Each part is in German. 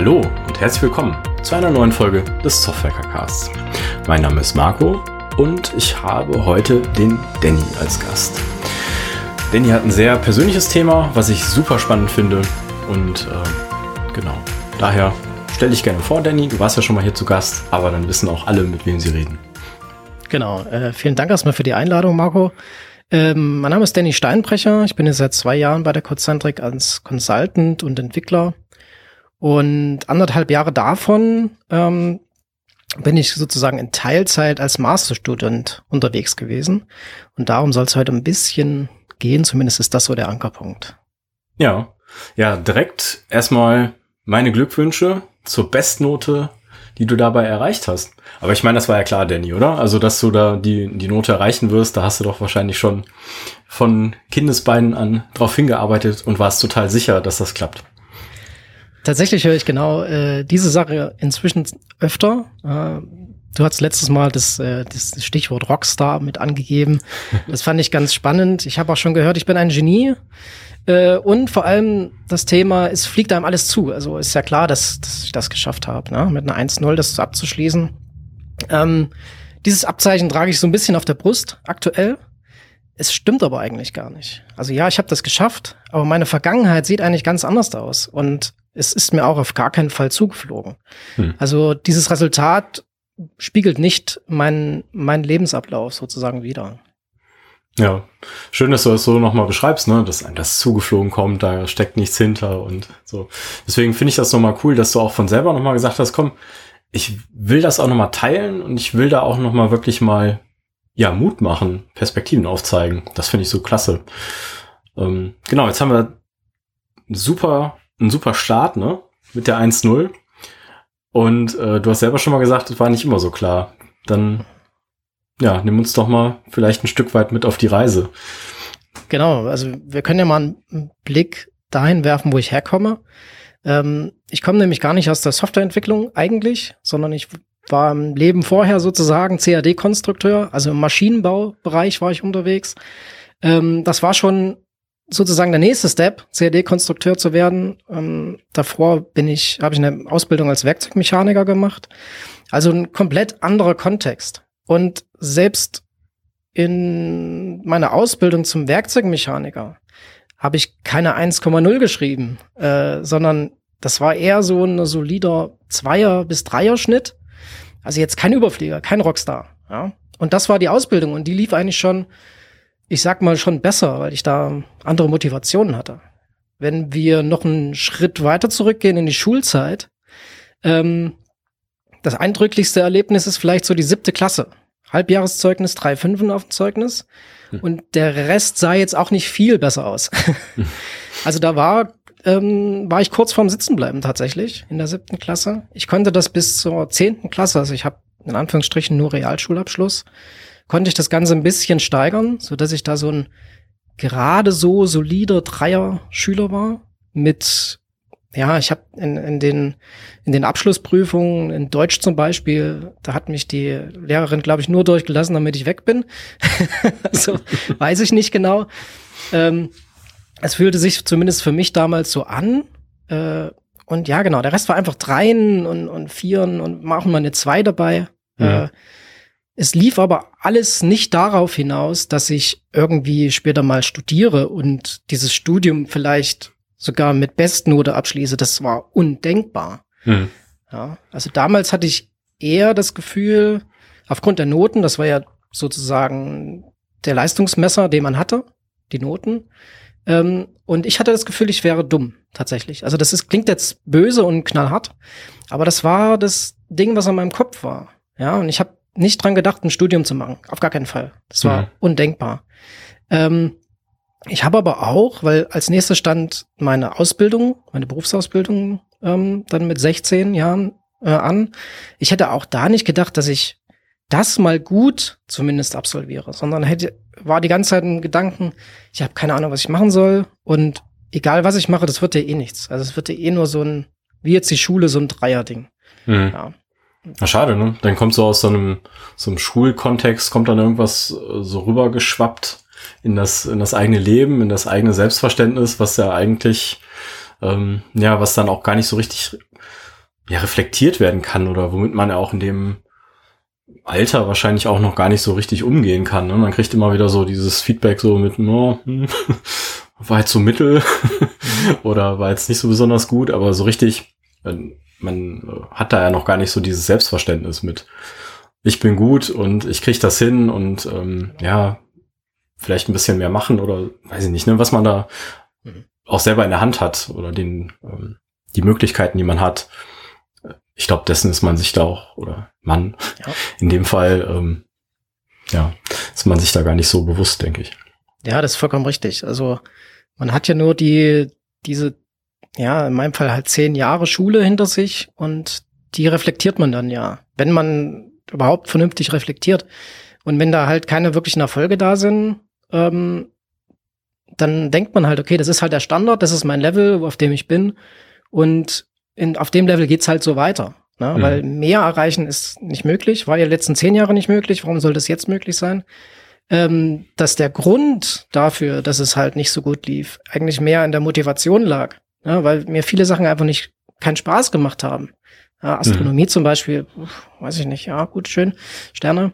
Hallo und herzlich willkommen zu einer neuen Folge des Softwarecasts. Mein Name ist Marco und ich habe heute den Danny als Gast. Danny hat ein sehr persönliches Thema, was ich super spannend finde und äh, genau, daher stell dich gerne vor, Danny. Du warst ja schon mal hier zu Gast, aber dann wissen auch alle, mit wem sie reden. Genau, äh, vielen Dank erstmal für die Einladung, Marco. Ähm, mein Name ist Danny Steinbrecher. Ich bin jetzt seit zwei Jahren bei der Cozentric als Consultant und Entwickler. Und anderthalb Jahre davon ähm, bin ich sozusagen in Teilzeit als Masterstudent unterwegs gewesen. Und darum soll es heute ein bisschen gehen. Zumindest ist das so der Ankerpunkt. Ja, ja, direkt erstmal meine Glückwünsche zur Bestnote, die du dabei erreicht hast. Aber ich meine, das war ja klar, Danny, oder? Also, dass du da die, die Note erreichen wirst, da hast du doch wahrscheinlich schon von Kindesbeinen an drauf hingearbeitet und warst total sicher, dass das klappt. Tatsächlich höre ich genau äh, diese Sache inzwischen öfter. Äh, du hast letztes Mal das, äh, das Stichwort Rockstar mit angegeben. Das fand ich ganz spannend. Ich habe auch schon gehört, ich bin ein Genie. Äh, und vor allem das Thema, es fliegt einem alles zu. Also ist ja klar, dass, dass ich das geschafft habe, ne? mit einer 1-0 das abzuschließen. Ähm, dieses Abzeichen trage ich so ein bisschen auf der Brust aktuell. Es stimmt aber eigentlich gar nicht. Also ja, ich habe das geschafft, aber meine Vergangenheit sieht eigentlich ganz anders aus. Und es ist mir auch auf gar keinen Fall zugeflogen. Hm. Also dieses Resultat spiegelt nicht meinen mein Lebensablauf sozusagen wider. Ja, schön, dass du das so nochmal beschreibst, ne, dass einem das zugeflogen kommt, da steckt nichts hinter und so. Deswegen finde ich das nochmal cool, dass du auch von selber nochmal gesagt hast, komm, ich will das auch nochmal teilen und ich will da auch nochmal wirklich mal, ja, Mut machen, Perspektiven aufzeigen. Das finde ich so klasse. Ähm, genau, jetzt haben wir super ein super Start, ne? Mit der 1-0. Und äh, du hast selber schon mal gesagt, es war nicht immer so klar. Dann, ja, nimm uns doch mal vielleicht ein Stück weit mit auf die Reise. Genau, also wir können ja mal einen Blick dahin werfen, wo ich herkomme. Ähm, ich komme nämlich gar nicht aus der Softwareentwicklung eigentlich, sondern ich war im Leben vorher sozusagen CAD-Konstrukteur, also im Maschinenbaubereich war ich unterwegs. Ähm, das war schon sozusagen der nächste Step, CAD-Konstrukteur zu werden. Ähm, davor bin ich, habe ich eine Ausbildung als Werkzeugmechaniker gemacht. Also ein komplett anderer Kontext. Und selbst in meiner Ausbildung zum Werkzeugmechaniker habe ich keine 1,0 geschrieben, äh, sondern das war eher so ein solider Zweier- bis Dreier-Schnitt. Also jetzt kein Überflieger, kein Rockstar. Ja? Und das war die Ausbildung und die lief eigentlich schon ich sag mal, schon besser, weil ich da andere Motivationen hatte. Wenn wir noch einen Schritt weiter zurückgehen in die Schulzeit, ähm, das eindrücklichste Erlebnis ist vielleicht so die siebte Klasse. Halbjahreszeugnis, drei Fünfen auf dem Zeugnis. Hm. Und der Rest sah jetzt auch nicht viel besser aus. also da war, ähm, war ich kurz vorm Sitzenbleiben tatsächlich in der siebten Klasse. Ich konnte das bis zur zehnten Klasse, also ich habe in Anführungsstrichen nur Realschulabschluss konnte ich das Ganze ein bisschen steigern, so dass ich da so ein gerade so solider Dreier-Schüler war mit ja, ich habe in, in, den, in den Abschlussprüfungen, in Deutsch zum Beispiel, da hat mich die Lehrerin, glaube ich, nur durchgelassen, damit ich weg bin. also weiß ich nicht genau. Ähm, es fühlte sich zumindest für mich damals so an. Äh, und ja, genau, der Rest war einfach Dreien und, und Vieren und machen mal eine Zwei dabei. Ja. Äh, es lief aber alles nicht darauf hinaus, dass ich irgendwie später mal studiere und dieses Studium vielleicht sogar mit Bestnote abschließe. Das war undenkbar. Hm. Ja, also damals hatte ich eher das Gefühl, aufgrund der Noten, das war ja sozusagen der Leistungsmesser, den man hatte, die Noten. Ähm, und ich hatte das Gefühl, ich wäre dumm, tatsächlich. Also das ist, klingt jetzt böse und knallhart, aber das war das Ding, was an meinem Kopf war. Ja, und ich habe nicht dran gedacht, ein Studium zu machen. Auf gar keinen Fall. Das war mhm. undenkbar. Ähm, ich habe aber auch, weil als nächstes stand meine Ausbildung, meine Berufsausbildung ähm, dann mit 16 Jahren äh, an. Ich hätte auch da nicht gedacht, dass ich das mal gut zumindest absolviere, sondern hätte war die ganze Zeit ein Gedanken, ich habe keine Ahnung, was ich machen soll und egal was ich mache, das wird ja eh nichts. Also es wird ja eh nur so ein, wie jetzt die Schule, so ein Dreierding. Mhm. Ja. Na, schade, ne? Dann kommt so aus so einem, so einem Schulkontext, kommt dann irgendwas äh, so rübergeschwappt in das, in das eigene Leben, in das eigene Selbstverständnis, was ja eigentlich, ähm, ja, was dann auch gar nicht so richtig ja reflektiert werden kann oder womit man ja auch in dem Alter wahrscheinlich auch noch gar nicht so richtig umgehen kann. Ne? Man kriegt immer wieder so dieses Feedback so mit, no, hm, war jetzt so mittel oder war jetzt nicht so besonders gut, aber so richtig, man hat da ja noch gar nicht so dieses Selbstverständnis mit, ich bin gut und ich krieg das hin und ähm, ja, vielleicht ein bisschen mehr machen oder weiß ich nicht, ne, was man da mhm. auch selber in der Hand hat oder den ähm, die Möglichkeiten, die man hat. Ich glaube, dessen ist man sich da auch oder Mann ja. in dem Fall ähm, ja, ist man sich da gar nicht so bewusst, denke ich. Ja, das ist vollkommen richtig. Also man hat ja nur die diese ja in meinem Fall halt zehn Jahre Schule hinter sich und die reflektiert man dann ja, wenn man überhaupt vernünftig reflektiert. Und wenn da halt keine wirklichen Erfolge da sind, ähm, dann denkt man halt, okay, das ist halt der Standard, das ist mein Level, auf dem ich bin. Und in, auf dem Level geht's halt so weiter. Ne? Mhm. Weil mehr erreichen ist nicht möglich, war ja letzten zehn Jahre nicht möglich. Warum soll das jetzt möglich sein? Ähm, dass der Grund dafür, dass es halt nicht so gut lief, eigentlich mehr in der Motivation lag. Ne? Weil mir viele Sachen einfach nicht keinen Spaß gemacht haben. Ja, Astronomie mhm. zum Beispiel, weiß ich nicht, ja, gut, schön. Sterne.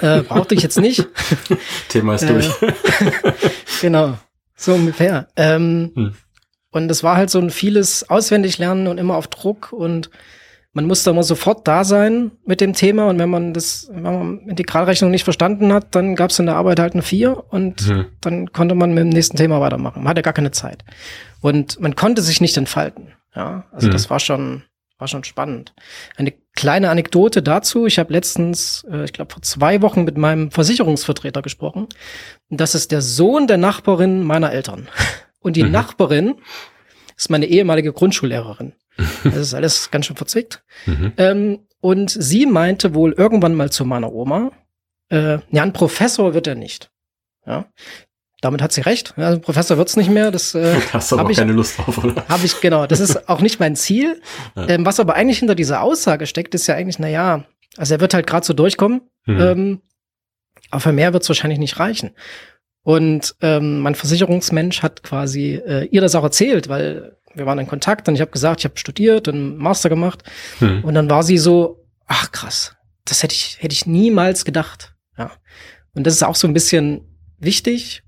Äh, brauchte ich jetzt nicht. Thema ist durch. Äh, genau, so ungefähr. Ähm, hm. Und es war halt so ein vieles auswendig lernen und immer auf Druck und man musste immer sofort da sein mit dem Thema und wenn man das, wenn man Integralrechnung nicht verstanden hat, dann gab es in der Arbeit halt eine vier und mhm. dann konnte man mit dem nächsten Thema weitermachen. Man hatte gar keine Zeit. Und man konnte sich nicht entfalten. Ja, also mhm. das war schon, war schon spannend. Eine kleine Anekdote dazu. Ich habe letztens, äh, ich glaube vor zwei Wochen mit meinem Versicherungsvertreter gesprochen. Das ist der Sohn der Nachbarin meiner Eltern. Und die mhm. Nachbarin ist meine ehemalige Grundschullehrerin. Das ist alles ganz schön verzwickt. Mhm. Ähm, und sie meinte wohl irgendwann mal zu meiner Oma, äh, ja, ein Professor wird er nicht. Ja, damit hat sie recht. Also Professor wird's nicht mehr. Das äh, hast du aber ich, keine Lust drauf, oder? Habe ich genau. Das ist auch nicht mein Ziel. Ja. Ähm, was aber eigentlich hinter dieser Aussage steckt, ist ja eigentlich, na ja, also er wird halt gerade so durchkommen. Mhm. Ähm, aber für mehr wird's wahrscheinlich nicht reichen. Und ähm, mein Versicherungsmensch hat quasi äh, ihr das auch erzählt, weil wir waren in Kontakt und ich habe gesagt, ich habe studiert und Master gemacht. Mhm. Und dann war sie so, ach krass, das hätte ich hätte ich niemals gedacht. Ja. Und das ist auch so ein bisschen wichtig,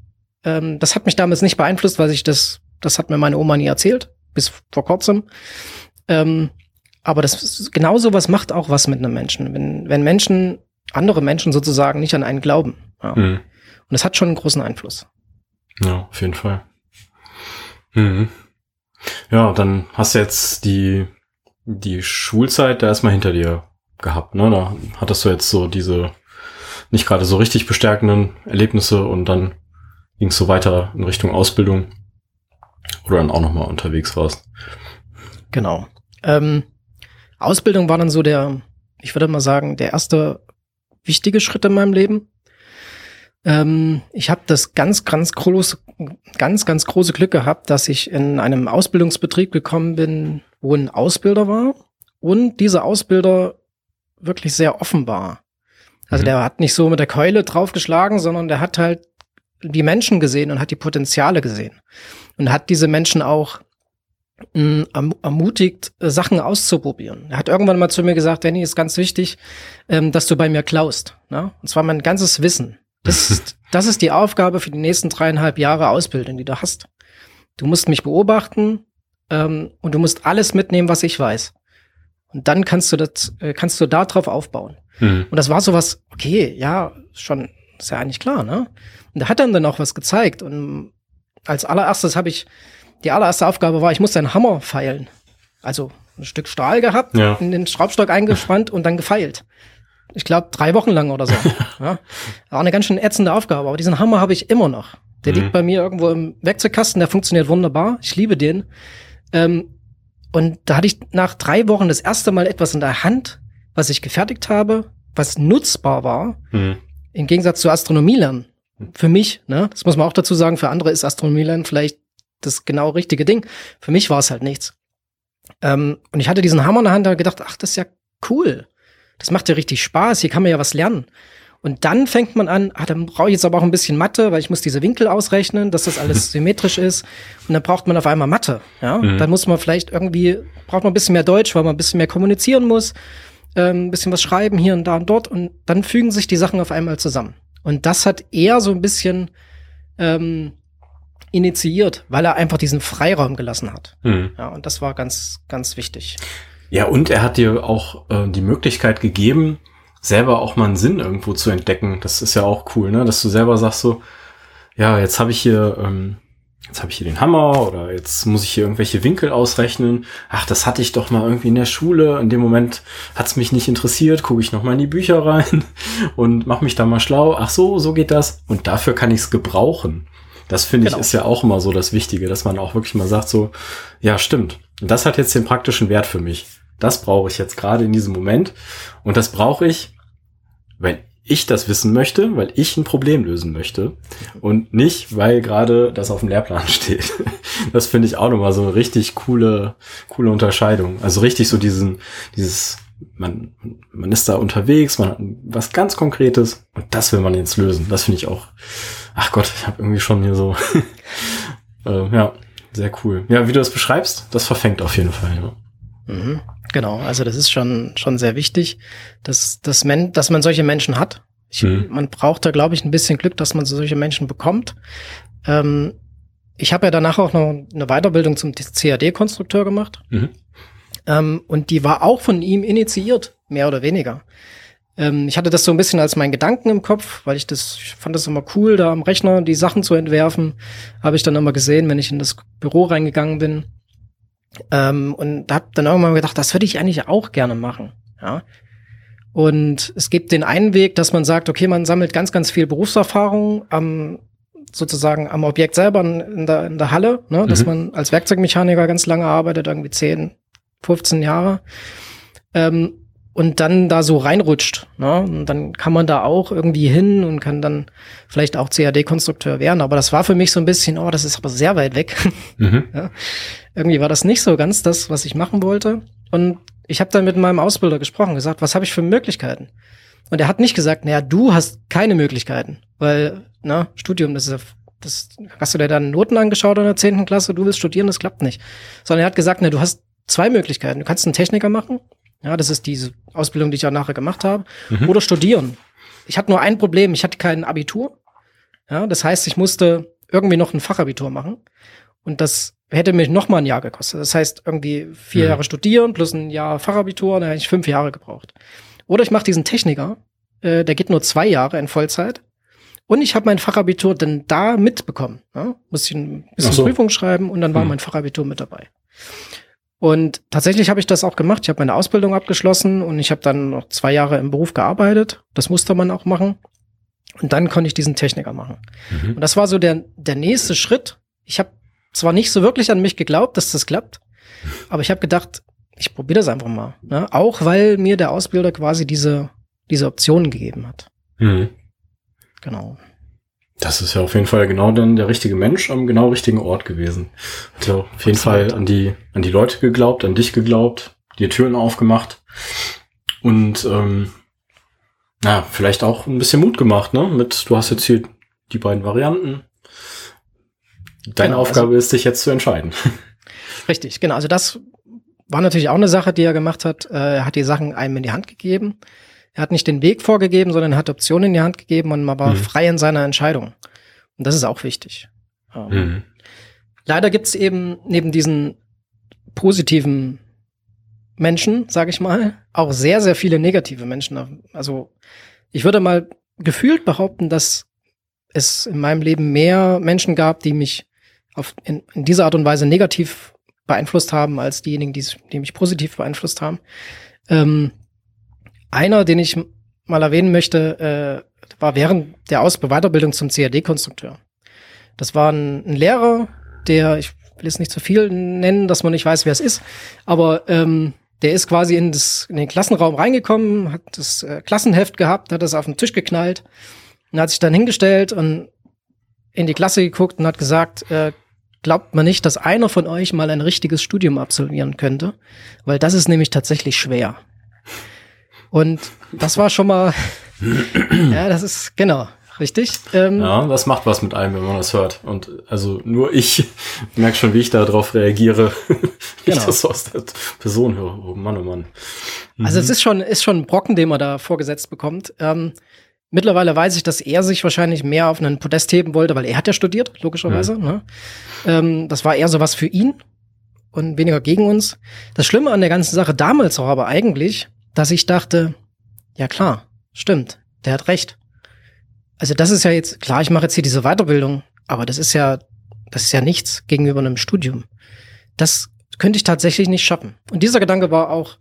ähm, das hat mich damals nicht beeinflusst, weil ich das, das hat mir meine Oma nie erzählt, bis vor kurzem. Ähm, aber das genau sowas macht auch was mit einem Menschen. Wenn, wenn Menschen, andere Menschen sozusagen nicht an einen glauben. Ja. Mhm. Und das hat schon einen großen Einfluss. Ja, auf jeden Fall. Mhm. Ja, dann hast du jetzt die, die Schulzeit da erstmal hinter dir gehabt, ne? Da hattest du jetzt so diese nicht gerade so richtig bestärkenden Erlebnisse und dann ging es so weiter in Richtung Ausbildung oder dann auch nochmal unterwegs warst. Genau. Ähm, Ausbildung war dann so der, ich würde mal sagen, der erste wichtige Schritt in meinem Leben. Ähm, ich habe das ganz, ganz groß, ganz, ganz große Glück gehabt, dass ich in einem Ausbildungsbetrieb gekommen bin, wo ein Ausbilder war und dieser Ausbilder wirklich sehr offen war. Also mhm. der hat nicht so mit der Keule draufgeschlagen, sondern der hat halt die Menschen gesehen und hat die Potenziale gesehen und hat diese Menschen auch mh, mm, ermutigt, äh, Sachen auszuprobieren. Er hat irgendwann mal zu mir gesagt, Danny, ist ganz wichtig, ähm, dass du bei mir klaust. Ne? Und zwar mein ganzes Wissen. Das ist, das ist die Aufgabe für die nächsten dreieinhalb Jahre Ausbildung, die du hast. Du musst mich beobachten ähm, und du musst alles mitnehmen, was ich weiß. Und dann kannst du das, äh, kannst du da drauf aufbauen. Mhm. Und das war sowas, okay, ja, schon, ist ja eigentlich klar, ne? Und er hat dann dann auch was gezeigt. Und als allererstes habe ich, die allererste Aufgabe war, ich muss einen Hammer feilen. Also ein Stück Stahl gehabt, ja. in den Schraubstock eingespannt und dann gefeilt. Ich glaube, drei Wochen lang oder so. ja. War eine ganz schön ätzende Aufgabe, aber diesen Hammer habe ich immer noch. Der mhm. liegt bei mir irgendwo im Werkzeugkasten, der funktioniert wunderbar. Ich liebe den. Ähm, und da hatte ich nach drei Wochen das erste Mal etwas in der Hand, was ich gefertigt habe, was nutzbar war. Mhm. Im Gegensatz zu Astronomie lernen für mich, ne, das muss man auch dazu sagen, für andere ist Astronomieland vielleicht das genau richtige Ding. Für mich war es halt nichts. Ähm, und ich hatte diesen Hammer in der Hand und gedacht, ach, das ist ja cool. Das macht ja richtig Spaß, hier kann man ja was lernen. Und dann fängt man an, ah, dann brauche ich jetzt aber auch ein bisschen Mathe, weil ich muss diese Winkel ausrechnen, dass das alles symmetrisch ist. Und dann braucht man auf einmal Mathe. Ja, mhm. dann muss man vielleicht irgendwie, braucht man ein bisschen mehr Deutsch, weil man ein bisschen mehr kommunizieren muss, ähm, ein bisschen was schreiben hier und da und dort. Und dann fügen sich die Sachen auf einmal zusammen. Und das hat er so ein bisschen ähm, initiiert, weil er einfach diesen Freiraum gelassen hat. Mhm. Ja, und das war ganz, ganz wichtig. Ja, und er hat dir auch äh, die Möglichkeit gegeben, selber auch mal einen Sinn irgendwo zu entdecken. Das ist ja auch cool, ne? Dass du selber sagst so, ja, jetzt habe ich hier, ähm, jetzt habe ich hier den Hammer oder jetzt muss ich hier irgendwelche Winkel ausrechnen. Ach, das hatte ich doch mal irgendwie in der Schule. In dem Moment hat's mich nicht interessiert. Gucke ich noch mal in die Bücher rein und mach mich da mal schlau. Ach so, so geht das. Und dafür kann ich's gebrauchen. Das finde genau. ich ist ja auch immer so das Wichtige, dass man auch wirklich mal sagt so, ja, stimmt. Und das hat jetzt den praktischen Wert für mich. Das brauche ich jetzt gerade in diesem Moment. Und das brauche ich, weil ich das wissen möchte, weil ich ein Problem lösen möchte und nicht, weil gerade das auf dem Lehrplan steht. Das finde ich auch nochmal so eine richtig coole, coole Unterscheidung. Also richtig so diesen, dieses, man, man ist da unterwegs, man hat was ganz Konkretes und das will man jetzt lösen. Das finde ich auch, ach Gott, ich habe irgendwie schon hier so, äh, ja, sehr cool. Ja, wie du das beschreibst, das verfängt auf jeden Fall. Ja. Mhm. Genau, also das ist schon, schon sehr wichtig, dass, dass, man, dass man solche Menschen hat. Ich, mhm. Man braucht da, glaube ich, ein bisschen Glück, dass man solche Menschen bekommt. Ähm, ich habe ja danach auch noch eine Weiterbildung zum CAD-Konstrukteur gemacht. Mhm. Ähm, und die war auch von ihm initiiert, mehr oder weniger. Ähm, ich hatte das so ein bisschen als meinen Gedanken im Kopf, weil ich das, ich fand das immer cool, da am Rechner die Sachen zu entwerfen. Habe ich dann immer gesehen, wenn ich in das Büro reingegangen bin. Ähm, und habe dann irgendwann gedacht, das würde ich eigentlich auch gerne machen. Ja. Und es gibt den einen Weg, dass man sagt, okay, man sammelt ganz, ganz viel Berufserfahrung am sozusagen am Objekt selber in der, in der Halle, ne, mhm. dass man als Werkzeugmechaniker ganz lange arbeitet, irgendwie 10, 15 Jahre. Ähm, und dann da so reinrutscht. Ne? Und dann kann man da auch irgendwie hin und kann dann vielleicht auch CAD-Konstrukteur werden. Aber das war für mich so ein bisschen, oh, das ist aber sehr weit weg. Mhm. ja? Irgendwie war das nicht so ganz das, was ich machen wollte. Und ich habe dann mit meinem Ausbilder gesprochen, gesagt, was habe ich für Möglichkeiten? Und er hat nicht gesagt, naja, du hast keine Möglichkeiten, weil, na, Studium, das ist ja, das hast du dir dann Noten angeschaut in der zehnten Klasse, du willst studieren, das klappt nicht. Sondern er hat gesagt, na, du hast zwei Möglichkeiten. Du kannst einen Techniker machen ja, das ist diese Ausbildung, die ich auch nachher gemacht habe. Mhm. Oder studieren. Ich hatte nur ein Problem, ich hatte kein Abitur. Ja, das heißt, ich musste irgendwie noch ein Fachabitur machen. Und das hätte mich noch mal ein Jahr gekostet. Das heißt, irgendwie vier mhm. Jahre studieren plus ein Jahr Fachabitur, da hätte ich fünf Jahre gebraucht. Oder ich mache diesen Techniker, äh, der geht nur zwei Jahre in Vollzeit. Und ich habe mein Fachabitur dann da mitbekommen. Ja? Musste ich ein bisschen so. Prüfung schreiben und dann war mhm. mein Fachabitur mit dabei. Und tatsächlich habe ich das auch gemacht. Ich habe meine Ausbildung abgeschlossen und ich habe dann noch zwei Jahre im Beruf gearbeitet. Das musste man auch machen. Und dann konnte ich diesen Techniker machen. Mhm. Und das war so der, der nächste Schritt. Ich habe zwar nicht so wirklich an mich geglaubt, dass das klappt, aber ich habe gedacht, ich probiere das einfach mal. Ne? Auch weil mir der Ausbilder quasi diese, diese Optionen gegeben hat. Mhm. Genau. Das ist ja auf jeden Fall genau dann der richtige Mensch am genau richtigen Ort gewesen. Hat ja auf jeden Fall an die, an die Leute geglaubt, an dich geglaubt, dir Türen aufgemacht und ähm, na, vielleicht auch ein bisschen Mut gemacht, ne? Mit, du hast jetzt hier die beiden Varianten. Deine genau, Aufgabe also, ist, dich jetzt zu entscheiden. Richtig, genau. Also das war natürlich auch eine Sache, die er gemacht hat. Äh, er hat die Sachen einem in die Hand gegeben. Er hat nicht den Weg vorgegeben, sondern er hat Optionen in die Hand gegeben und man war mhm. frei in seiner Entscheidung. Und das ist auch wichtig. Ähm, mhm. Leider gibt es eben neben diesen positiven Menschen, sage ich mal, auch sehr, sehr viele negative Menschen. Also ich würde mal gefühlt behaupten, dass es in meinem Leben mehr Menschen gab, die mich auf, in, in dieser Art und Weise negativ beeinflusst haben, als diejenigen, die, die mich positiv beeinflusst haben. Ähm, einer, den ich mal erwähnen möchte, äh, war während der Aus Weiterbildung zum CAD-Konstrukteur. Das war ein, ein, Lehrer, der, ich will jetzt nicht zu viel nennen, dass man nicht weiß, wer es ist, aber ähm, der ist quasi in, das, in den Klassenraum reingekommen, hat das äh, Klassenheft gehabt, hat das auf den Tisch geknallt und hat sich dann hingestellt und in die Klasse geguckt und hat gesagt, äh, glaubt man nicht, dass einer von euch mal ein richtiges Studium absolvieren könnte, weil das ist nämlich tatsächlich schwer. Und das war schon mal, ja, das ist, genau, richtig. Ähm, ja, das macht was mit einem, wenn man das hört. Und also nur ich merke schon, wie ich darauf reagiere, wenn genau. ich das aus der Person höre. Oh Mann, oh Mann. Mhm. Also es ist schon, ist schon ein Brocken, den man da vorgesetzt bekommt. Ähm, mittlerweile weiß ich, dass er sich wahrscheinlich mehr auf einen Podest heben wollte, weil er hat ja studiert, logischerweise. Mhm. Ne? Ähm, das war eher so was für ihn und weniger gegen uns. Das Schlimme an der ganzen Sache damals war aber eigentlich, dass ich dachte, ja klar, stimmt, der hat recht. Also das ist ja jetzt, klar, ich mache jetzt hier diese Weiterbildung, aber das ist ja, das ist ja nichts gegenüber einem Studium. Das könnte ich tatsächlich nicht schaffen. Und dieser Gedanke war auch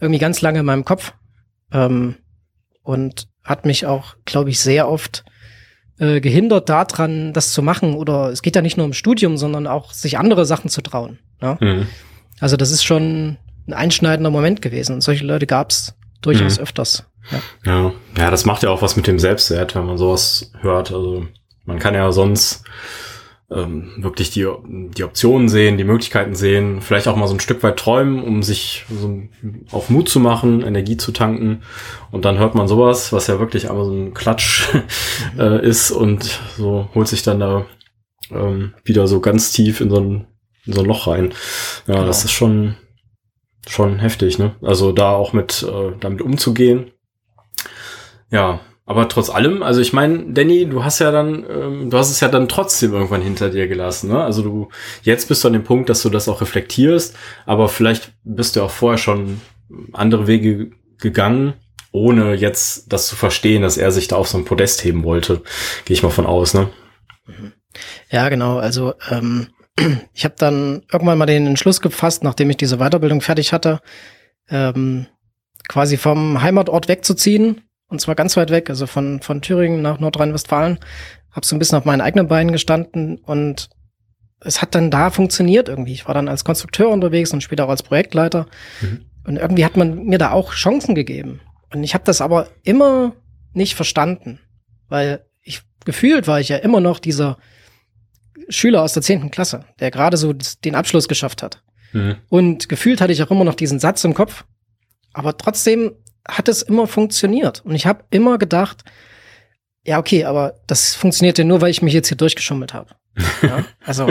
irgendwie ganz lange in meinem Kopf ähm, und hat mich auch, glaube ich, sehr oft äh, gehindert daran, das zu machen. Oder es geht ja nicht nur um Studium, sondern auch sich andere Sachen zu trauen. Ja? Mhm. Also das ist schon ein einschneidender Moment gewesen. Und solche Leute gab es durchaus mhm. öfters. Ja. ja. ja, das macht ja auch was mit dem Selbstwert, wenn man sowas hört. Also man kann ja sonst ähm, wirklich die, die Optionen sehen, die Möglichkeiten sehen, vielleicht auch mal so ein Stück weit träumen, um sich so auf Mut zu machen, Energie zu tanken. Und dann hört man sowas, was ja wirklich einmal so ein Klatsch äh, ist und so holt sich dann da ähm, wieder so ganz tief in so ein, in so ein Loch rein. Ja, genau. das ist schon, schon heftig, ne? Also da auch mit äh, damit umzugehen. Ja, aber trotz allem, also ich meine, Danny, du hast ja dann, ähm, du hast es ja dann trotzdem irgendwann hinter dir gelassen, ne? Also du, jetzt bist du an dem Punkt, dass du das auch reflektierst, aber vielleicht bist du auch vorher schon andere Wege gegangen, ohne jetzt das zu verstehen, dass er sich da auf so ein Podest heben wollte. Gehe ich mal von aus, ne? Ja, genau. Also ähm, ich habe dann irgendwann mal den Entschluss gefasst, nachdem ich diese Weiterbildung fertig hatte, ähm, quasi vom Heimatort wegzuziehen und zwar ganz weit weg, also von, von Thüringen nach Nordrhein-Westfalen. Hab so ein bisschen auf meinen eigenen Beinen gestanden und es hat dann da funktioniert irgendwie. Ich war dann als Konstrukteur unterwegs und später auch als Projektleiter. Mhm. Und irgendwie hat man mir da auch Chancen gegeben. Und ich habe das aber immer nicht verstanden, weil ich gefühlt war ich ja immer noch dieser Schüler aus der zehnten Klasse, der gerade so den Abschluss geschafft hat. Mhm. Und gefühlt hatte ich auch immer noch diesen Satz im Kopf. Aber trotzdem hat es immer funktioniert. Und ich habe immer gedacht, ja, okay, aber das funktioniert ja nur, weil ich mich jetzt hier durchgeschummelt habe. Ja, also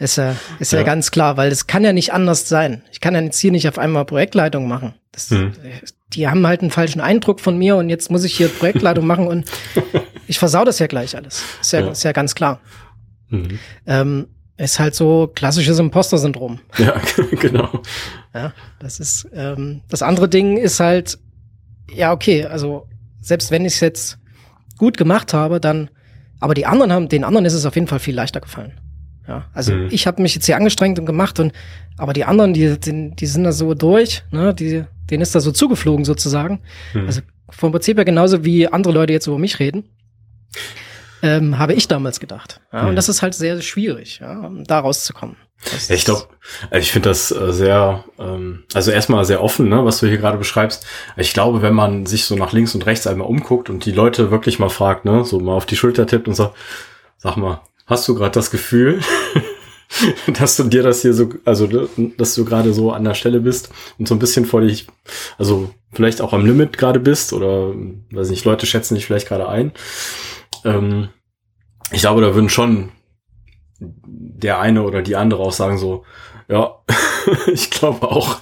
ist ja, ist ja. ja ganz klar, weil es kann ja nicht anders sein. Ich kann ja jetzt hier nicht auf einmal Projektleitung machen. Das, hm. Die haben halt einen falschen Eindruck von mir und jetzt muss ich hier Projektleitung machen und ich versau das ja gleich alles. Ist ja, ja. Ist ja ganz klar. Mhm. Ähm, ist halt so klassisches Imposter-Syndrom. Ja, genau. Ja, das ist ähm, das andere Ding ist halt ja, okay, also selbst wenn ich es jetzt gut gemacht habe, dann, aber die anderen haben, den anderen ist es auf jeden Fall viel leichter gefallen. Ja, also mhm. ich habe mich jetzt hier angestrengt und gemacht und, aber die anderen, die, die, die sind da so durch, ne, die, denen ist da so zugeflogen sozusagen. Mhm. Also vom Prinzip her genauso wie andere Leute jetzt über mich reden. Ähm, habe ich damals gedacht. Ja, mhm. Und das ist halt sehr schwierig, ja, da rauszukommen. Ja, ich glaube, also ich finde das äh, sehr, ähm, also erstmal sehr offen, ne, was du hier gerade beschreibst. Ich glaube, wenn man sich so nach links und rechts einmal umguckt und die Leute wirklich mal fragt, ne, so mal auf die Schulter tippt und sagt, sag mal, hast du gerade das Gefühl, dass du dir das hier so, also dass du gerade so an der Stelle bist und so ein bisschen vor dich, also vielleicht auch am Limit gerade bist oder weiß nicht, Leute schätzen dich vielleicht gerade ein. Ähm, ich glaube, da würden schon der eine oder die andere auch sagen so, ja, ich glaube auch.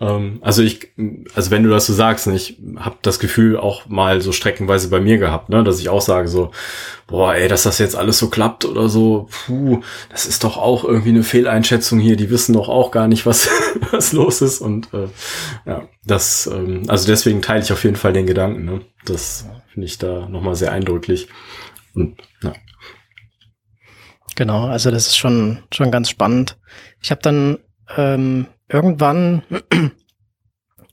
Ähm, also ich, also wenn du das so sagst, ne, ich habe das Gefühl auch mal so streckenweise bei mir gehabt, ne, dass ich auch sage so, boah, ey, dass das jetzt alles so klappt oder so, puh, das ist doch auch irgendwie eine Fehleinschätzung hier. Die wissen doch auch gar nicht, was was los ist und äh, ja, das, ähm, also deswegen teile ich auf jeden Fall den Gedanken. Ne? Das finde ich da nochmal sehr eindrücklich und ja. Genau, also das ist schon, schon ganz spannend. Ich habe dann ähm, irgendwann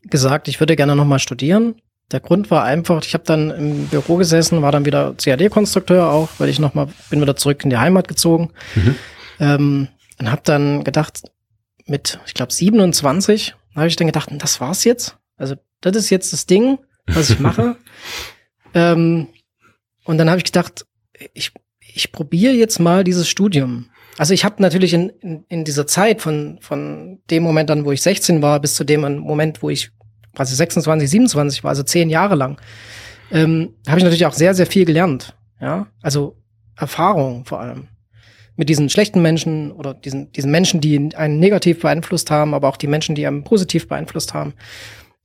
gesagt, ich würde gerne nochmal studieren. Der Grund war einfach, ich habe dann im Büro gesessen, war dann wieder CAD-Konstrukteur auch, weil ich nochmal, bin wieder zurück in die Heimat gezogen. Mhm. Ähm, und habe dann gedacht, mit, ich glaube, 27, habe ich dann gedacht, das war's jetzt. Also das ist jetzt das Ding, was ich mache. ähm, und dann habe ich gedacht, ich ich probiere jetzt mal dieses Studium. Also ich habe natürlich in, in, in dieser Zeit von, von dem Moment an, wo ich 16 war, bis zu dem Moment, wo ich quasi 26, 27 war, also zehn Jahre lang, ähm, habe ich natürlich auch sehr, sehr viel gelernt. Ja, also Erfahrung vor allem mit diesen schlechten Menschen oder diesen, diesen Menschen, die einen negativ beeinflusst haben, aber auch die Menschen, die einen positiv beeinflusst haben.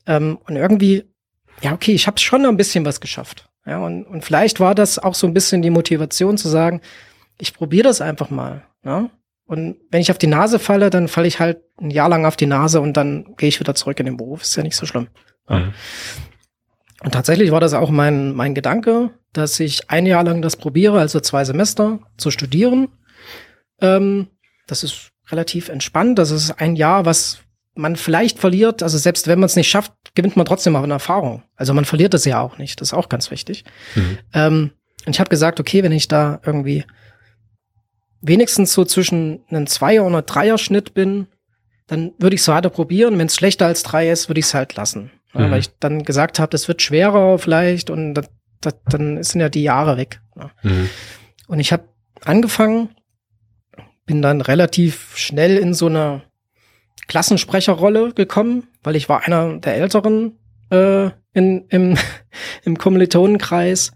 Ähm, und irgendwie, ja, okay, ich habe schon ein bisschen was geschafft. Ja, und, und vielleicht war das auch so ein bisschen die Motivation zu sagen, ich probiere das einfach mal. Ja? Und wenn ich auf die Nase falle, dann falle ich halt ein Jahr lang auf die Nase und dann gehe ich wieder zurück in den Beruf. Ist ja nicht so schlimm. Mhm. Und tatsächlich war das auch mein, mein Gedanke, dass ich ein Jahr lang das probiere, also zwei Semester zu studieren. Ähm, das ist relativ entspannt. Das ist ein Jahr, was man vielleicht verliert. Also selbst wenn man es nicht schafft, gewinnt man trotzdem auch eine Erfahrung. Also man verliert das ja auch nicht. Das ist auch ganz wichtig. Mhm. Ähm, und ich habe gesagt, okay, wenn ich da irgendwie wenigstens so zwischen einem Zweier- und einem Dreier-Schnitt bin, dann würde ich es weiter probieren. Wenn es schlechter als drei ist, würde ich es halt lassen. Mhm. weil ich dann gesagt habe, das wird schwerer vielleicht und das, das, dann sind ja die Jahre weg. Mhm. Und ich habe angefangen, bin dann relativ schnell in so eine Klassensprecherrolle gekommen, weil ich war einer der Älteren äh, in, im, im Kommilitonenkreis,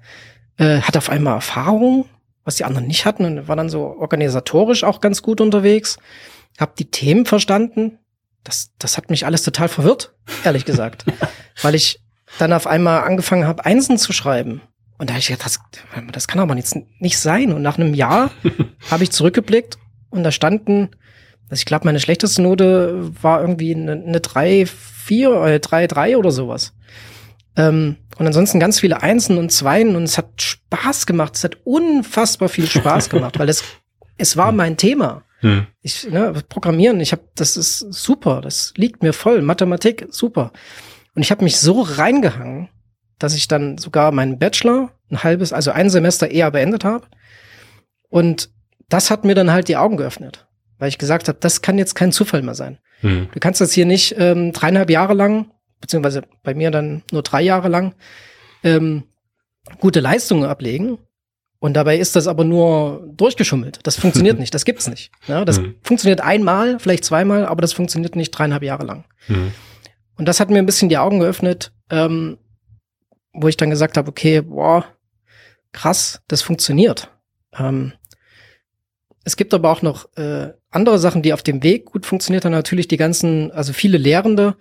äh, hatte auf einmal Erfahrung was die anderen nicht hatten und war dann so organisatorisch auch ganz gut unterwegs. Hab die Themen verstanden. Das, das hat mich alles total verwirrt, ehrlich gesagt. Weil ich dann auf einmal angefangen habe, Einsen zu schreiben. Und da habe ich gedacht, das, das kann aber jetzt nicht sein. Und nach einem Jahr habe ich zurückgeblickt und da standen, also ich glaube, meine schlechteste Note war irgendwie eine, eine 3, 4, äh, 3, 3 oder sowas. Ähm, und ansonsten ganz viele Einsen und Zweien und es hat Spaß gemacht. Es hat unfassbar viel Spaß gemacht, weil es, es war mein Thema. Hm. Ich, ne, Programmieren, ich habe, das ist super, das liegt mir voll. Mathematik, super. Und ich habe mich so reingehangen, dass ich dann sogar meinen Bachelor ein halbes, also ein Semester eher beendet habe. Und das hat mir dann halt die Augen geöffnet, weil ich gesagt habe, das kann jetzt kein Zufall mehr sein. Hm. Du kannst das hier nicht ähm, dreieinhalb Jahre lang beziehungsweise bei mir dann nur drei Jahre lang, ähm, gute Leistungen ablegen. Und dabei ist das aber nur durchgeschummelt. Das funktioniert nicht. Das gibt's nicht. Ja, das mhm. funktioniert einmal, vielleicht zweimal, aber das funktioniert nicht dreieinhalb Jahre lang. Mhm. Und das hat mir ein bisschen die Augen geöffnet, ähm, wo ich dann gesagt habe, okay, boah, krass, das funktioniert. Ähm, es gibt aber auch noch äh, andere Sachen, die auf dem Weg gut funktioniert haben. Natürlich die ganzen, also viele Lehrende,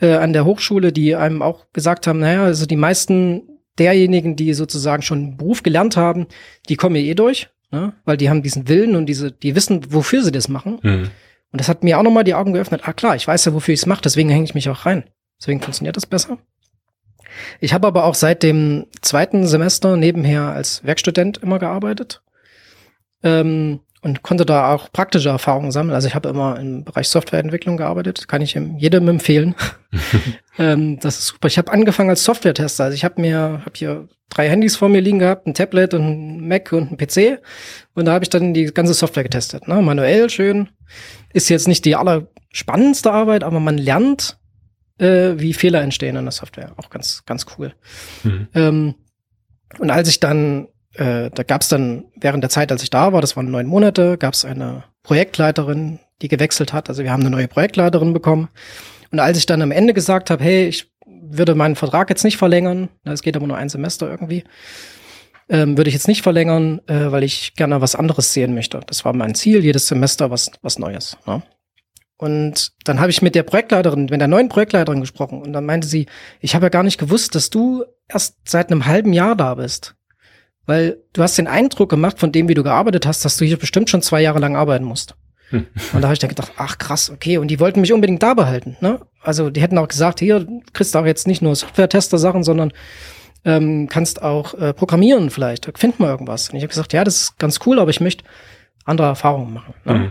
äh, an der Hochschule, die einem auch gesagt haben, naja, also die meisten derjenigen, die sozusagen schon einen Beruf gelernt haben, die kommen ja eh durch, ne? weil die haben diesen Willen und diese, die wissen, wofür sie das machen. Mhm. Und das hat mir auch nochmal die Augen geöffnet. Ah klar, ich weiß ja, wofür ich es mache, deswegen hänge ich mich auch rein. Deswegen funktioniert das besser. Ich habe aber auch seit dem zweiten Semester nebenher als Werkstudent immer gearbeitet. Ähm, und konnte da auch praktische Erfahrungen sammeln. Also ich habe immer im Bereich Softwareentwicklung gearbeitet, kann ich jedem empfehlen. ähm, das ist super. Ich habe angefangen als Software-Tester. Also ich habe mir hab hier drei Handys vor mir liegen gehabt, ein Tablet und ein Mac und ein PC und da habe ich dann die ganze Software getestet. Ne? Manuell schön. Ist jetzt nicht die allerspannendste Arbeit, aber man lernt, äh, wie Fehler entstehen in der Software. Auch ganz ganz cool. Mhm. Ähm, und als ich dann äh, da gab es dann während der Zeit, als ich da war, das waren neun Monate, gab es eine Projektleiterin, die gewechselt hat. Also wir haben eine neue Projektleiterin bekommen. Und als ich dann am Ende gesagt habe, hey, ich würde meinen Vertrag jetzt nicht verlängern, es geht aber nur ein Semester irgendwie, ähm, würde ich jetzt nicht verlängern, äh, weil ich gerne was anderes sehen möchte. Das war mein Ziel, jedes Semester was, was Neues. Ne? Und dann habe ich mit der Projektleiterin, mit der neuen Projektleiterin gesprochen und dann meinte sie, ich habe ja gar nicht gewusst, dass du erst seit einem halben Jahr da bist. Weil du hast den Eindruck gemacht von dem, wie du gearbeitet hast, dass du hier bestimmt schon zwei Jahre lang arbeiten musst. Hm. Und da habe ich dann gedacht, ach krass, okay. Und die wollten mich unbedingt da behalten. Ne? Also die hätten auch gesagt, hier kriegst du auch jetzt nicht nur Software-Tester-Sachen, sondern ähm, kannst auch äh, programmieren vielleicht. Find mal irgendwas. Und ich habe gesagt, ja, das ist ganz cool, aber ich möchte andere Erfahrungen machen. Ne? Mhm.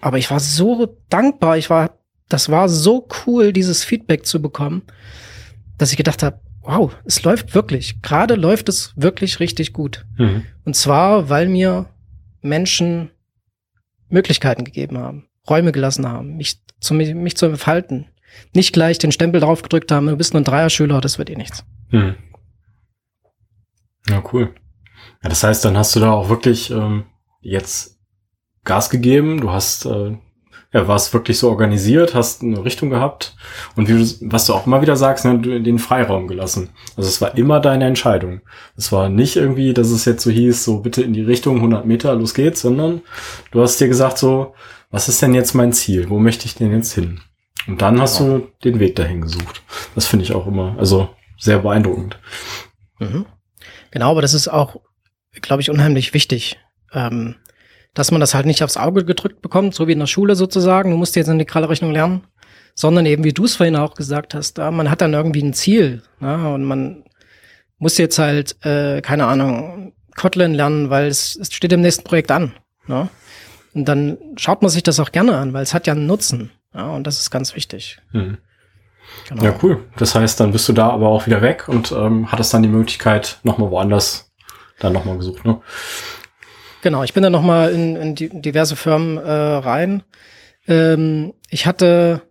Aber ich war so dankbar. Ich war, das war so cool, dieses Feedback zu bekommen, dass ich gedacht habe, wow, es läuft wirklich. Gerade läuft es wirklich richtig gut. Mhm. Und zwar, weil mir Menschen Möglichkeiten gegeben haben, Räume gelassen haben, mich zu, mich zu entfalten. Nicht gleich den Stempel drauf gedrückt haben, du bist nur ein Dreierschüler, das wird eh nichts. Mhm. Ja, cool. Ja, das heißt, dann hast du da auch wirklich ähm, jetzt Gas gegeben. Du hast äh, ja, warst wirklich so organisiert, hast eine Richtung gehabt und wie du, was du auch immer wieder sagst, ne, den Freiraum gelassen. Also es war immer deine Entscheidung. Es war nicht irgendwie, dass es jetzt so hieß, so bitte in die Richtung 100 Meter, los geht's, sondern du hast dir gesagt so, was ist denn jetzt mein Ziel? Wo möchte ich denn jetzt hin? Und dann hast du den Weg dahin gesucht. Das finde ich auch immer, also sehr beeindruckend. Mhm. Genau, aber das ist auch, glaube ich, unheimlich wichtig. Ähm, dass man das halt nicht aufs Auge gedrückt bekommt, so wie in der Schule sozusagen. Du musst jetzt eine Rechnung lernen, sondern eben, wie du es vorhin auch gesagt hast, da, man hat dann irgendwie ein Ziel ne? und man muss jetzt halt, äh, keine Ahnung, Kotlin lernen, weil es, es steht im nächsten Projekt an. Ne? Und dann schaut man sich das auch gerne an, weil es hat ja einen Nutzen. Ja, und das ist ganz wichtig. Mhm. Genau. Ja, cool. Das heißt, dann bist du da aber auch wieder weg und ähm, hattest dann die Möglichkeit, nochmal woanders dann nochmal gesucht, ne? Genau, ich bin dann nochmal in, in die, diverse Firmen äh, rein. Ähm, ich hatte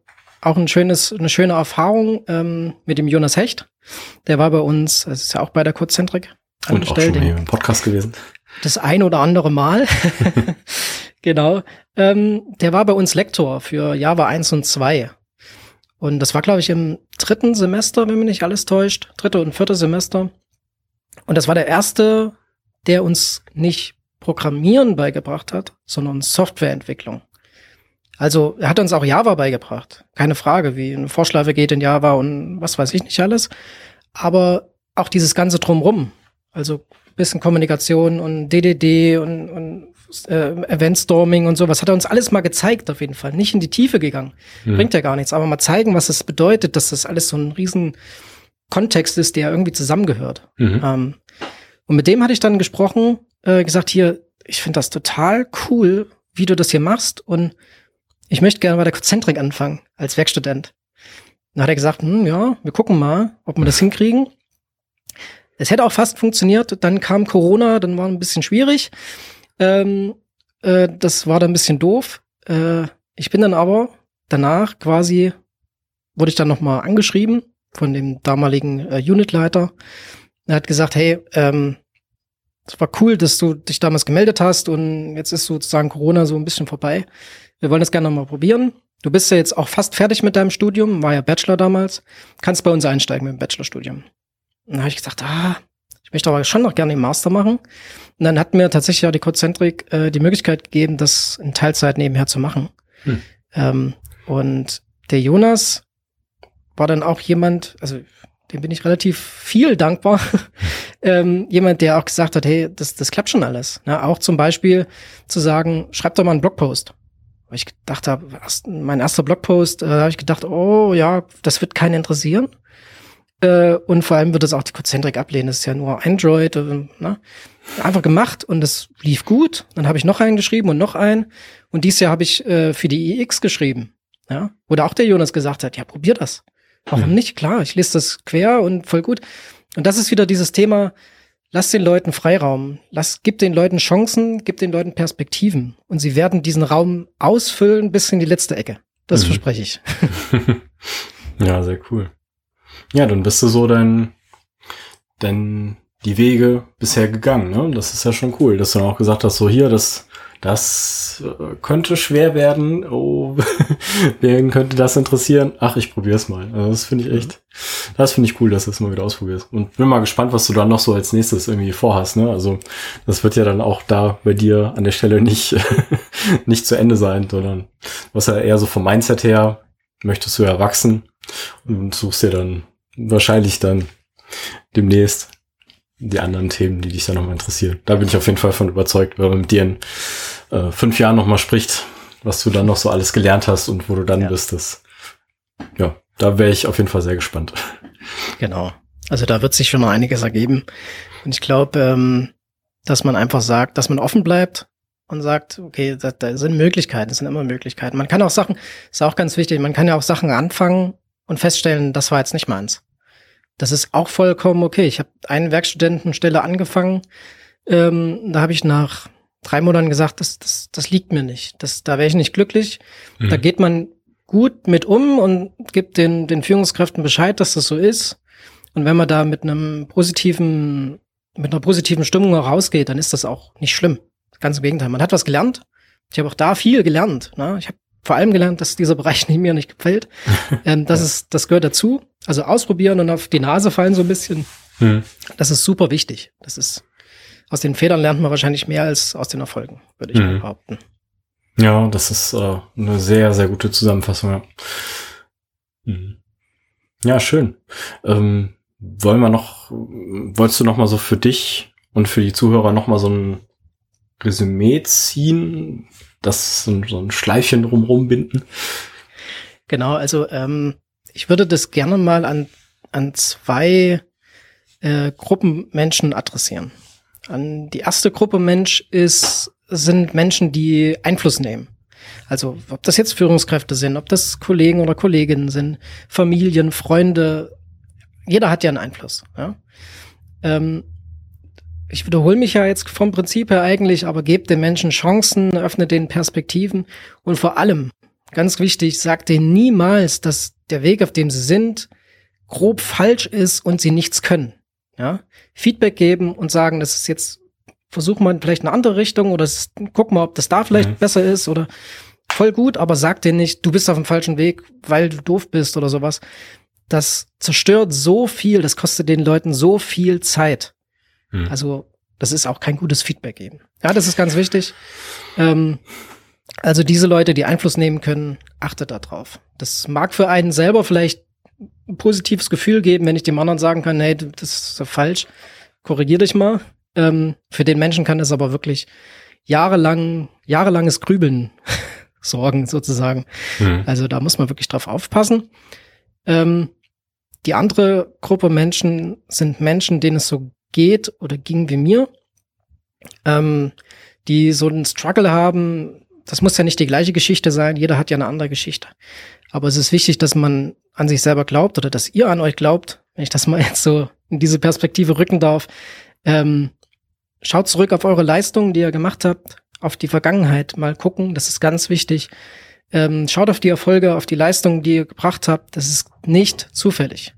auch ein schönes, eine schöne Erfahrung ähm, mit dem Jonas Hecht. Der war bei uns, das ist ja auch bei der Kurzzentrik angestellt. Und auch schon hier im Podcast gewesen. Das ein oder andere Mal. genau. Ähm, der war bei uns Lektor für Java 1 und 2. Und das war, glaube ich, im dritten Semester, wenn mich nicht alles täuscht. Dritte und vierte Semester. Und das war der erste, der uns nicht Programmieren beigebracht hat, sondern Softwareentwicklung. Also er hat uns auch Java beigebracht. Keine Frage, wie eine Vorschleife geht in Java und was weiß ich nicht alles. Aber auch dieses ganze Drumrum. Also bisschen Kommunikation und DDD und, und äh, Eventstorming und sowas hat er uns alles mal gezeigt, auf jeden Fall. Nicht in die Tiefe gegangen. Mhm. Bringt ja gar nichts. Aber mal zeigen, was es bedeutet, dass das alles so ein riesen Kontext ist, der irgendwie zusammengehört. Mhm. Ähm, und mit dem hatte ich dann gesprochen äh, gesagt, hier, ich finde das total cool, wie du das hier machst und ich möchte gerne bei der Konzentrik anfangen als Werkstudent. Dann hat er gesagt, hm, ja, wir gucken mal, ob wir das hinkriegen. Es hätte auch fast funktioniert, dann kam Corona, dann war ein bisschen schwierig. Ähm, äh, das war dann ein bisschen doof. Äh, ich bin dann aber danach quasi, wurde ich dann nochmal angeschrieben von dem damaligen äh, Unitleiter. Er hat gesagt, hey, ähm, es war cool, dass du dich damals gemeldet hast und jetzt ist sozusagen Corona so ein bisschen vorbei. Wir wollen das gerne nochmal probieren. Du bist ja jetzt auch fast fertig mit deinem Studium, war ja Bachelor damals. Kannst bei uns einsteigen mit dem Bachelorstudium. Und dann habe ich gesagt, ah, ich möchte aber schon noch gerne den Master machen. Und dann hat mir tatsächlich auch die Codecentrik äh, die Möglichkeit gegeben, das in Teilzeit nebenher zu machen. Hm. Ähm, und der Jonas war dann auch jemand, also dem bin ich relativ viel dankbar. ähm, jemand, der auch gesagt hat, hey, das, das klappt schon alles. Ja, auch zum Beispiel zu sagen, schreib doch mal einen Blogpost. Weil ich gedacht habe, mein erster Blogpost, äh, habe ich gedacht, oh ja, das wird keinen interessieren. Äh, und vor allem wird das auch die Konzentrik ablehnen. Das ist ja nur Android. Äh, ne? Einfach gemacht und das lief gut. Dann habe ich noch einen geschrieben und noch einen. Und dieses Jahr habe ich äh, für die iX geschrieben. Ja? Oder auch der Jonas gesagt hat, ja, probier das. Warum hm. nicht? Klar, ich lese das quer und voll gut. Und das ist wieder dieses Thema, lass den Leuten Freiraum, lass, gib den Leuten Chancen, gib den Leuten Perspektiven. Und sie werden diesen Raum ausfüllen bis in die letzte Ecke. Das mhm. verspreche ich. ja, sehr cool. Ja, dann bist du so dein, dein, die Wege bisher gegangen, ne? Das ist ja schon cool, dass du dann auch gesagt hast, so hier, das das äh, könnte schwer werden. Oh, wen könnte das interessieren? Ach, ich probier's mal. Also das finde ich echt, das finde ich cool, dass du es mal wieder ausprobierst. Und bin mal gespannt, was du dann noch so als nächstes irgendwie vorhast. Ne? Also das wird ja dann auch da bei dir an der Stelle nicht, nicht zu Ende sein, sondern was ja eher so vom Mindset her möchtest du ja wachsen und suchst dir dann wahrscheinlich dann demnächst die anderen Themen, die dich dann nochmal interessieren. Da bin ich auf jeden Fall von überzeugt, wenn man mit dir in äh, fünf Jahren nochmal spricht, was du dann noch so alles gelernt hast und wo du dann ja. bist. Das, ja, da wäre ich auf jeden Fall sehr gespannt. Genau. Also da wird sich schon noch einiges ergeben. Und ich glaube, ähm, dass man einfach sagt, dass man offen bleibt und sagt, okay, da, da sind Möglichkeiten, es sind immer Möglichkeiten. Man kann auch Sachen, ist auch ganz wichtig, man kann ja auch Sachen anfangen und feststellen, das war jetzt nicht meins. Das ist auch vollkommen okay. Ich habe eine Werkstudentenstelle angefangen. Ähm, da habe ich nach drei Monaten gesagt, das, das, das liegt mir nicht. Das, da wäre ich nicht glücklich. Mhm. Da geht man gut mit um und gibt den, den Führungskräften Bescheid, dass das so ist. Und wenn man da mit einem positiven, mit einer positiven Stimmung rausgeht, dann ist das auch nicht schlimm. Ganz im Gegenteil. Man hat was gelernt. Ich habe auch da viel gelernt. Ne? Ich habe vor allem gelernt, dass dieser Bereich mir nicht gefällt. ähm, das, ist, das gehört dazu. Also ausprobieren und auf die Nase fallen so ein bisschen. Hm. Das ist super wichtig. Das ist, aus den Federn lernt man wahrscheinlich mehr als aus den Erfolgen, würde ich hm. behaupten. Ja, das ist äh, eine sehr, sehr gute Zusammenfassung. Ja, hm. ja schön. Ähm, wollen wir noch, wolltest du noch mal so für dich und für die Zuhörer noch mal so ein Resümee ziehen, das so, so ein Schleifchen drumherum binden? Genau, also ähm, ich würde das gerne mal an, an zwei äh, Gruppen Menschen adressieren. An die erste Gruppe Mensch ist, sind Menschen, die Einfluss nehmen. Also ob das jetzt Führungskräfte sind, ob das Kollegen oder Kolleginnen sind, Familien, Freunde, jeder hat ja einen Einfluss. Ja? Ähm, ich wiederhole mich ja jetzt vom Prinzip her eigentlich, aber gebt den Menschen Chancen, öffnet den Perspektiven und vor allem, ganz wichtig, sagt denen niemals, dass der Weg, auf dem sie sind, grob falsch ist und sie nichts können. Ja? Feedback geben und sagen, das ist jetzt, versuch mal vielleicht eine andere Richtung oder ist, guck mal, ob das da vielleicht mhm. besser ist oder voll gut, aber sag denen nicht, du bist auf dem falschen Weg, weil du doof bist oder sowas. Das zerstört so viel, das kostet den Leuten so viel Zeit. Hm. Also das ist auch kein gutes Feedback geben. Ja, das ist ganz wichtig. Ähm, also diese Leute, die Einfluss nehmen können, achtet da drauf. Das mag für einen selber vielleicht ein positives Gefühl geben, wenn ich dem anderen sagen kann, hey, das ist falsch, korrigier dich mal. Ähm, für den Menschen kann es aber wirklich jahrelang, jahrelanges Grübeln sorgen, sozusagen. Mhm. Also da muss man wirklich drauf aufpassen. Ähm, die andere Gruppe Menschen sind Menschen, denen es so geht oder ging wie mir, ähm, die so einen Struggle haben. Das muss ja nicht die gleiche Geschichte sein, jeder hat ja eine andere Geschichte. Aber es ist wichtig, dass man an sich selber glaubt oder dass ihr an euch glaubt, wenn ich das mal jetzt so in diese Perspektive rücken darf. Ähm, schaut zurück auf eure Leistungen, die ihr gemacht habt, auf die Vergangenheit mal gucken, das ist ganz wichtig. Ähm, schaut auf die Erfolge, auf die Leistungen, die ihr gebracht habt, das ist nicht zufällig.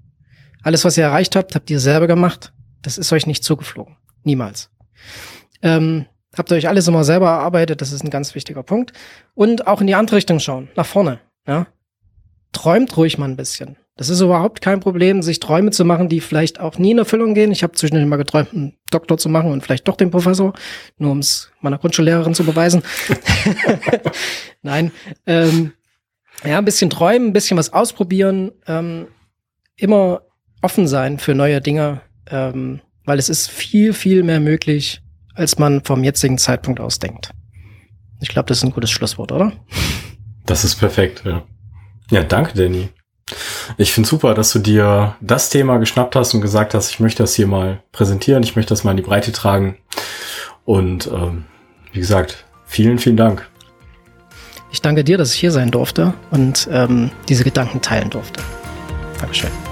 Alles, was ihr erreicht habt, habt ihr selber gemacht. Das ist euch nicht zugeflogen. Niemals. Ähm, habt ihr euch alles immer selber erarbeitet, das ist ein ganz wichtiger Punkt. Und auch in die andere Richtung schauen, nach vorne. Ja? Träumt ruhig mal ein bisschen. Das ist überhaupt kein Problem, sich Träume zu machen, die vielleicht auch nie in Erfüllung gehen. Ich habe zwischendurch mal geträumt, einen Doktor zu machen und vielleicht doch den Professor, nur um es meiner Grundschullehrerin zu beweisen. Nein. Ähm, ja, ein bisschen träumen, ein bisschen was ausprobieren, ähm, immer offen sein für neue Dinge, ähm, weil es ist viel, viel mehr möglich, als man vom jetzigen Zeitpunkt aus denkt. Ich glaube, das ist ein gutes Schlusswort, oder? Das ist perfekt, ja. Ja, danke, Danny. Ich finde super, dass du dir das Thema geschnappt hast und gesagt hast, ich möchte das hier mal präsentieren, ich möchte das mal in die Breite tragen. Und ähm, wie gesagt, vielen, vielen Dank. Ich danke dir, dass ich hier sein durfte und ähm, diese Gedanken teilen durfte. Dankeschön.